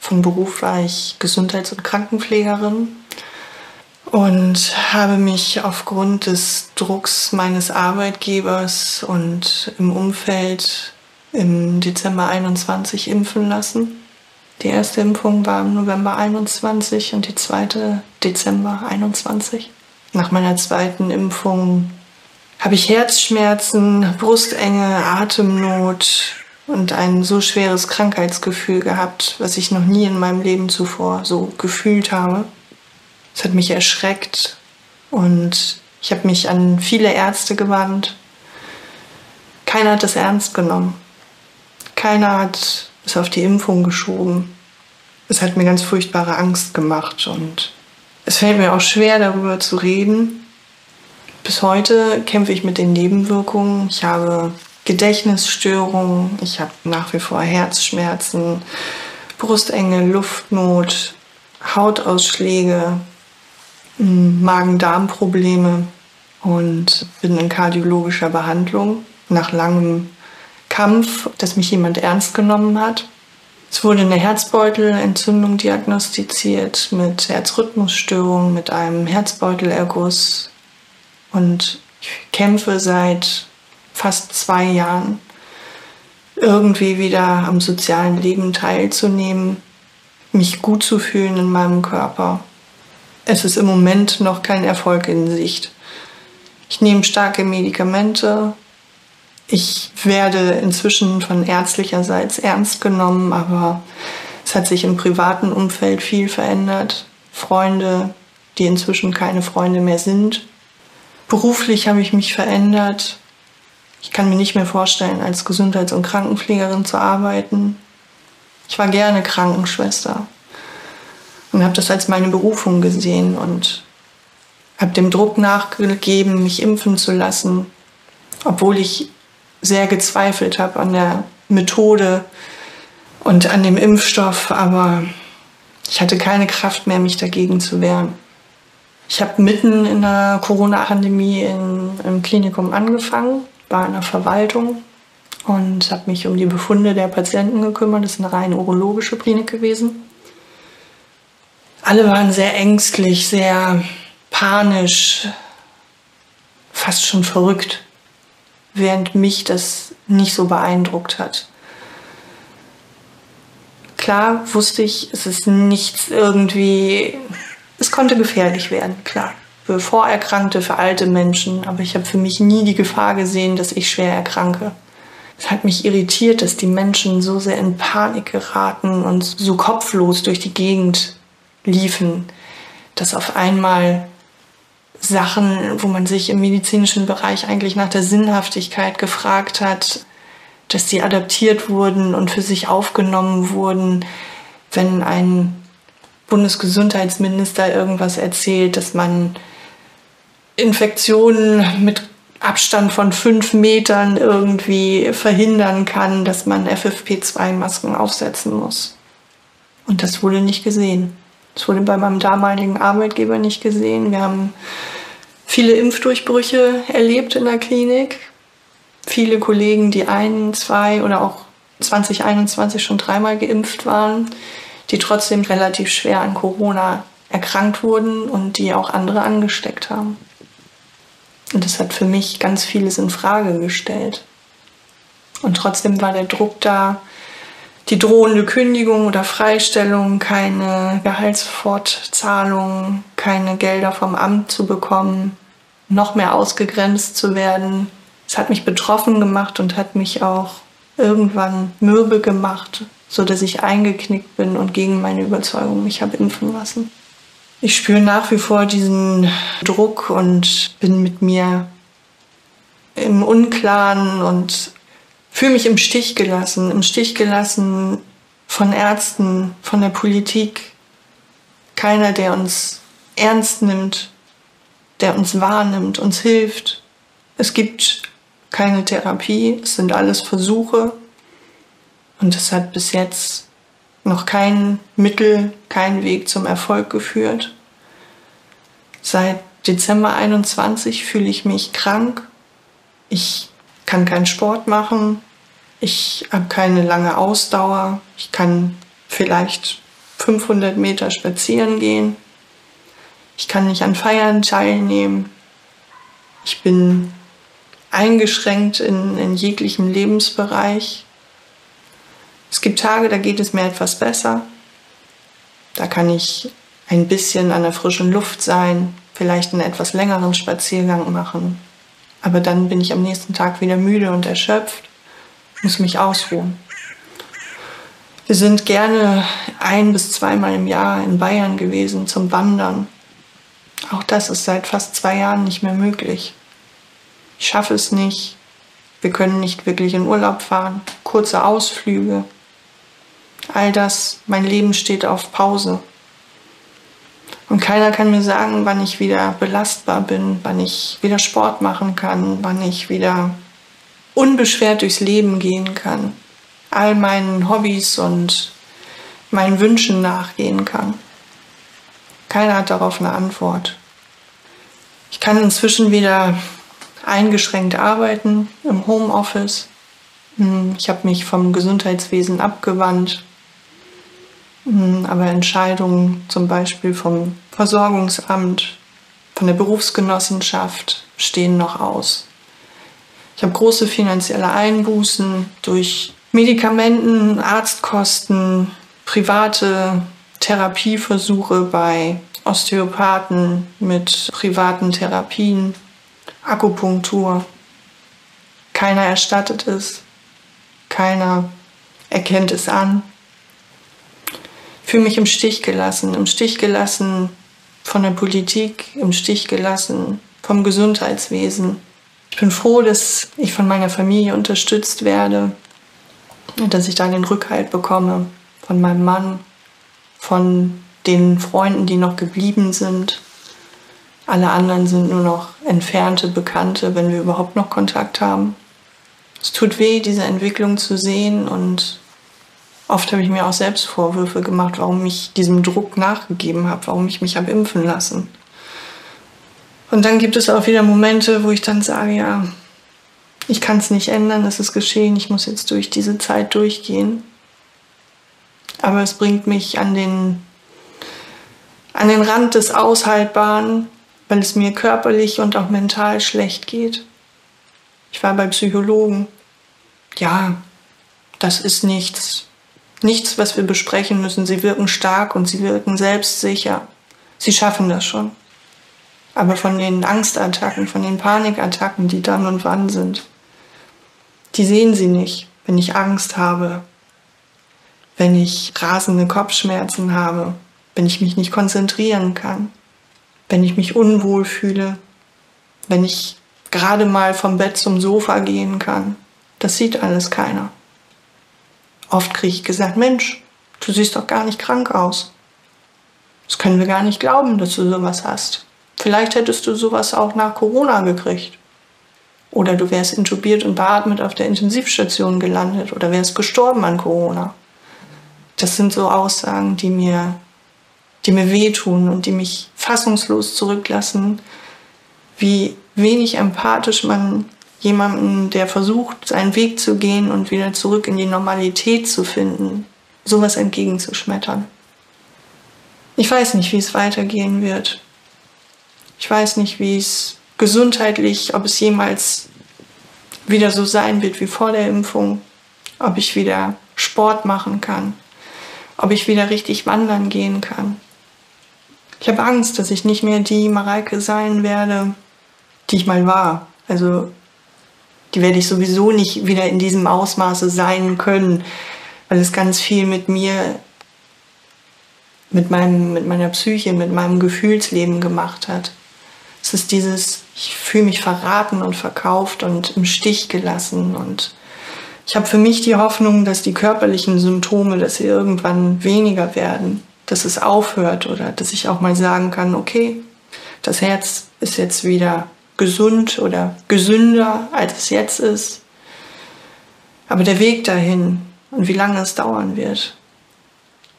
von Beruf war ich Gesundheits- und Krankenpflegerin und habe mich aufgrund des Drucks meines Arbeitgebers und im Umfeld im Dezember 21 impfen lassen. Die erste Impfung war im November 21 und die zweite Dezember 21. Nach meiner zweiten Impfung habe ich Herzschmerzen, Brustenge, Atemnot, und ein so schweres Krankheitsgefühl gehabt, was ich noch nie in meinem Leben zuvor so gefühlt habe. Es hat mich erschreckt und ich habe mich an viele Ärzte gewandt. Keiner hat es ernst genommen. Keiner hat es auf die Impfung geschoben. Es hat mir ganz furchtbare Angst gemacht und es fällt mir auch schwer, darüber zu reden. Bis heute kämpfe ich mit den Nebenwirkungen. Ich habe Gedächtnisstörungen, ich habe nach wie vor Herzschmerzen, Brustenge, Luftnot, Hautausschläge, hm, Magen-Darm-Probleme und bin in kardiologischer Behandlung nach langem Kampf, dass mich jemand ernst genommen hat. Es wurde eine Herzbeutelentzündung diagnostiziert mit Herzrhythmusstörungen, mit einem Herzbeutelerguss und ich kämpfe seit fast zwei Jahren irgendwie wieder am sozialen Leben teilzunehmen, mich gut zu fühlen in meinem Körper. Es ist im Moment noch kein Erfolg in Sicht. Ich nehme starke Medikamente. Ich werde inzwischen von ärztlicherseits ernst genommen, aber es hat sich im privaten Umfeld viel verändert. Freunde, die inzwischen keine Freunde mehr sind. Beruflich habe ich mich verändert. Ich kann mir nicht mehr vorstellen, als Gesundheits- und Krankenpflegerin zu arbeiten. Ich war gerne Krankenschwester und habe das als meine Berufung gesehen und habe dem Druck nachgegeben, mich impfen zu lassen, obwohl ich sehr gezweifelt habe an der Methode und an dem Impfstoff, aber ich hatte keine Kraft mehr, mich dagegen zu wehren. Ich habe mitten in der Corona-Pandemie im Klinikum angefangen war in der Verwaltung und habe mich um die Befunde der Patienten gekümmert. Das ist eine rein urologische Klinik gewesen. Alle waren sehr ängstlich, sehr panisch, fast schon verrückt, während mich das nicht so beeindruckt hat. Klar wusste ich, es ist nichts irgendwie, es konnte gefährlich werden, klar für Vorerkrankte, für alte Menschen, aber ich habe für mich nie die Gefahr gesehen, dass ich schwer erkranke. Es hat mich irritiert, dass die Menschen so sehr in Panik geraten und so kopflos durch die Gegend liefen, dass auf einmal Sachen, wo man sich im medizinischen Bereich eigentlich nach der Sinnhaftigkeit gefragt hat, dass die adaptiert wurden und für sich aufgenommen wurden, wenn ein Bundesgesundheitsminister irgendwas erzählt, dass man Infektionen mit Abstand von fünf Metern irgendwie verhindern kann, dass man FFP2-Masken aufsetzen muss. Und das wurde nicht gesehen. Das wurde bei meinem damaligen Arbeitgeber nicht gesehen. Wir haben viele Impfdurchbrüche erlebt in der Klinik. Viele Kollegen, die ein, zwei oder auch 2021 schon dreimal geimpft waren, die trotzdem relativ schwer an Corona erkrankt wurden und die auch andere angesteckt haben. Und das hat für mich ganz vieles in Frage gestellt. Und trotzdem war der Druck da, die drohende Kündigung oder Freistellung, keine Gehaltsfortzahlung, keine Gelder vom Amt zu bekommen, noch mehr ausgegrenzt zu werden. Es hat mich betroffen gemacht und hat mich auch irgendwann mürbe gemacht, so dass ich eingeknickt bin und gegen meine Überzeugung mich habe impfen lassen. Ich spüre nach wie vor diesen Druck und bin mit mir im Unklaren und fühle mich im Stich gelassen, im Stich gelassen von Ärzten, von der Politik. Keiner, der uns ernst nimmt, der uns wahrnimmt, uns hilft. Es gibt keine Therapie, es sind alles Versuche und es hat bis jetzt noch kein Mittel, kein Weg zum Erfolg geführt. Seit Dezember 21 fühle ich mich krank. Ich kann keinen Sport machen. Ich habe keine lange Ausdauer. Ich kann vielleicht 500 Meter spazieren gehen. Ich kann nicht an Feiern teilnehmen. Ich bin eingeschränkt in, in jeglichem Lebensbereich. Es gibt Tage, da geht es mir etwas besser. Da kann ich ein bisschen an der frischen Luft sein, vielleicht einen etwas längeren Spaziergang machen. Aber dann bin ich am nächsten Tag wieder müde und erschöpft, muss mich ausruhen. Wir sind gerne ein bis zweimal im Jahr in Bayern gewesen zum Wandern. Auch das ist seit fast zwei Jahren nicht mehr möglich. Ich schaffe es nicht. Wir können nicht wirklich in Urlaub fahren. Kurze Ausflüge. All das, mein Leben steht auf Pause. Und keiner kann mir sagen, wann ich wieder belastbar bin, wann ich wieder Sport machen kann, wann ich wieder unbeschwert durchs Leben gehen kann, all meinen Hobbys und meinen Wünschen nachgehen kann. Keiner hat darauf eine Antwort. Ich kann inzwischen wieder eingeschränkt arbeiten im Homeoffice. Hm, ich habe mich vom Gesundheitswesen abgewandt, aber Entscheidungen zum Beispiel vom Versorgungsamt, von der Berufsgenossenschaft stehen noch aus. Ich habe große finanzielle Einbußen durch Medikamenten, Arztkosten, private Therapieversuche bei Osteopathen mit privaten Therapien, Akupunktur. Keiner erstattet es, keiner erkennt es an. Fühle mich im Stich gelassen, im Stich gelassen von der Politik, im Stich gelassen vom Gesundheitswesen. Ich bin froh, dass ich von meiner Familie unterstützt werde und dass ich da den Rückhalt bekomme von meinem Mann, von den Freunden, die noch geblieben sind. Alle anderen sind nur noch entfernte Bekannte, wenn wir überhaupt noch Kontakt haben. Es tut weh, diese Entwicklung zu sehen und oft habe ich mir auch selbst Vorwürfe gemacht, warum ich diesem Druck nachgegeben habe, warum ich mich habe impfen lassen. Und dann gibt es auch wieder Momente, wo ich dann sage, ja, ich kann es nicht ändern, es ist geschehen, ich muss jetzt durch diese Zeit durchgehen. Aber es bringt mich an den, an den Rand des Aushaltbaren, weil es mir körperlich und auch mental schlecht geht. Ich war bei Psychologen. Ja, das ist nichts. Nichts, was wir besprechen müssen. Sie wirken stark und sie wirken selbstsicher. Sie schaffen das schon. Aber von den Angstattacken, von den Panikattacken, die dann und wann sind, die sehen sie nicht, wenn ich Angst habe, wenn ich rasende Kopfschmerzen habe, wenn ich mich nicht konzentrieren kann, wenn ich mich unwohl fühle, wenn ich gerade mal vom Bett zum Sofa gehen kann. Das sieht alles keiner. Oft kriege ich gesagt, Mensch, du siehst doch gar nicht krank aus. Das können wir gar nicht glauben, dass du sowas hast. Vielleicht hättest du sowas auch nach Corona gekriegt. Oder du wärst intubiert und beatmet auf der Intensivstation gelandet oder wärst gestorben an Corona. Das sind so Aussagen, die mir, die mir wehtun und die mich fassungslos zurücklassen, wie wenig empathisch man jemanden, der versucht, seinen Weg zu gehen und wieder zurück in die Normalität zu finden, sowas entgegenzuschmettern. Ich weiß nicht, wie es weitergehen wird. Ich weiß nicht, wie es gesundheitlich, ob es jemals wieder so sein wird wie vor der Impfung, ob ich wieder Sport machen kann, ob ich wieder richtig wandern gehen kann. Ich habe Angst, dass ich nicht mehr die Mareike sein werde, die ich mal war. Also die werde ich sowieso nicht wieder in diesem Ausmaße sein können, weil es ganz viel mit mir, mit, meinem, mit meiner Psyche, mit meinem Gefühlsleben gemacht hat. Es ist dieses, ich fühle mich verraten und verkauft und im Stich gelassen und ich habe für mich die Hoffnung, dass die körperlichen Symptome, dass sie irgendwann weniger werden, dass es aufhört oder dass ich auch mal sagen kann, okay, das Herz ist jetzt wieder gesund oder gesünder, als es jetzt ist. Aber der Weg dahin und wie lange es dauern wird,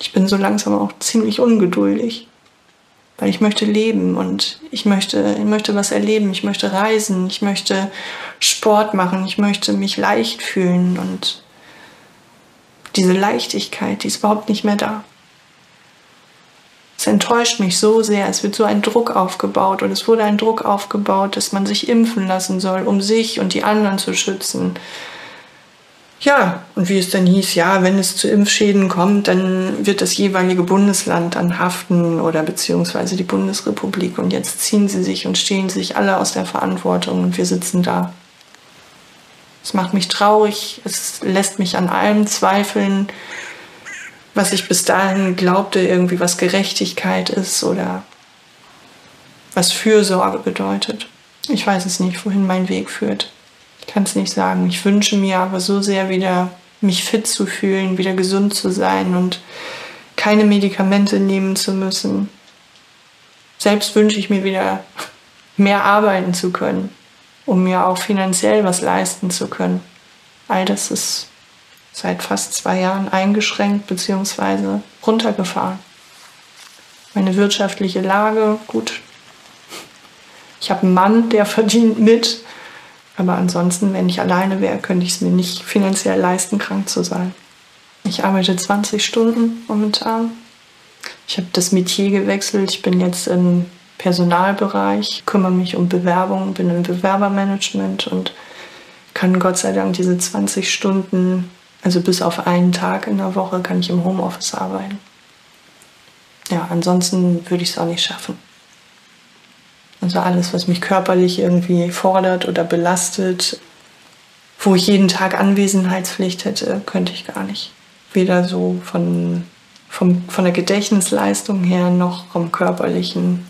ich bin so langsam auch ziemlich ungeduldig, weil ich möchte leben und ich möchte, ich möchte was erleben, ich möchte reisen, ich möchte Sport machen, ich möchte mich leicht fühlen und diese Leichtigkeit, die ist überhaupt nicht mehr da. Es enttäuscht mich so sehr, es wird so ein Druck aufgebaut und es wurde ein Druck aufgebaut, dass man sich impfen lassen soll, um sich und die anderen zu schützen. Ja, und wie es dann hieß, ja, wenn es zu Impfschäden kommt, dann wird das jeweilige Bundesland dann haften oder beziehungsweise die Bundesrepublik. Und jetzt ziehen sie sich und stehen sich alle aus der Verantwortung und wir sitzen da. Es macht mich traurig, es lässt mich an allem zweifeln, was ich bis dahin glaubte, irgendwie was Gerechtigkeit ist oder was Fürsorge bedeutet. Ich weiß es nicht, wohin mein Weg führt kann es nicht sagen. Ich wünsche mir aber so sehr wieder mich fit zu fühlen, wieder gesund zu sein und keine Medikamente nehmen zu müssen. Selbst wünsche ich mir wieder mehr arbeiten zu können, um mir auch finanziell was leisten zu können. All das ist seit fast zwei Jahren eingeschränkt bzw. runtergefahren. Meine wirtschaftliche Lage, gut. Ich habe einen Mann, der verdient mit, aber ansonsten, wenn ich alleine wäre, könnte ich es mir nicht finanziell leisten, krank zu sein. Ich arbeite 20 Stunden momentan. Ich habe das Metier gewechselt. Ich bin jetzt im Personalbereich, kümmere mich um Bewerbungen, bin im Bewerbermanagement und kann Gott sei Dank diese 20 Stunden, also bis auf einen Tag in der Woche, kann ich im Homeoffice arbeiten. Ja, ansonsten würde ich es auch nicht schaffen. Also alles, was mich körperlich irgendwie fordert oder belastet, wo ich jeden Tag Anwesenheitspflicht hätte, könnte ich gar nicht. Weder so von, vom, von der Gedächtnisleistung her noch vom körperlichen,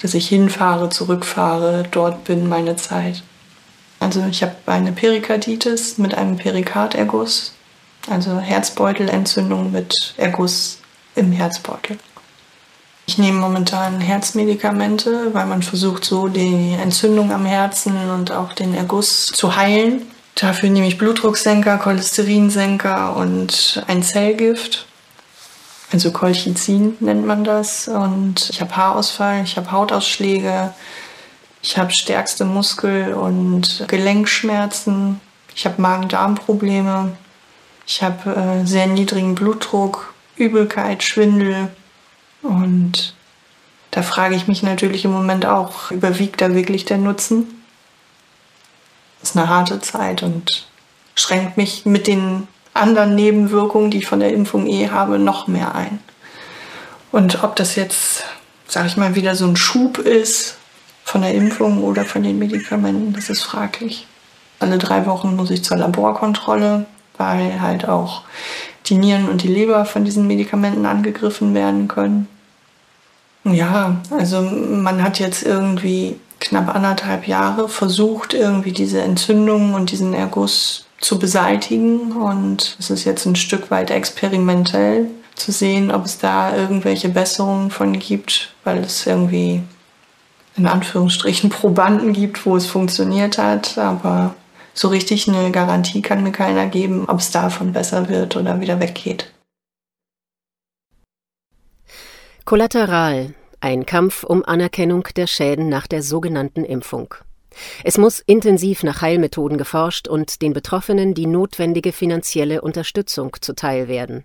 dass ich hinfahre, zurückfahre, dort bin meine Zeit. Also ich habe eine Perikarditis mit einem Perikarderguss, also Herzbeutelentzündung mit Erguss im Herzbeutel. Ich nehme momentan Herzmedikamente, weil man versucht, so die Entzündung am Herzen und auch den Erguss zu heilen. Dafür nehme ich Blutdrucksenker, Cholesterinsenker und ein Zellgift. Also Colchicin nennt man das. Und ich habe Haarausfall, ich habe Hautausschläge, ich habe stärkste Muskel- und Gelenkschmerzen, ich habe Magen-Darm-Probleme, ich habe äh, sehr niedrigen Blutdruck, Übelkeit, Schwindel, und da frage ich mich natürlich im Moment auch, überwiegt da wirklich der Nutzen? Das ist eine harte Zeit und schränkt mich mit den anderen Nebenwirkungen, die ich von der Impfung eh habe, noch mehr ein. Und ob das jetzt, sage ich mal, wieder so ein Schub ist von der Impfung oder von den Medikamenten, das ist fraglich. Alle drei Wochen muss ich zur Laborkontrolle, weil halt auch die Nieren und die Leber von diesen Medikamenten angegriffen werden können. Ja, also man hat jetzt irgendwie knapp anderthalb Jahre versucht, irgendwie diese Entzündung und diesen Erguss zu beseitigen. Und es ist jetzt ein Stück weit experimentell zu sehen, ob es da irgendwelche Besserungen von gibt, weil es irgendwie in Anführungsstrichen Probanden gibt, wo es funktioniert hat. Aber so richtig eine Garantie kann mir keiner geben, ob es davon besser wird oder wieder weggeht. Kollateral, ein Kampf um Anerkennung der Schäden nach der sogenannten Impfung. Es muss intensiv nach Heilmethoden geforscht und den Betroffenen die notwendige finanzielle Unterstützung zuteil werden.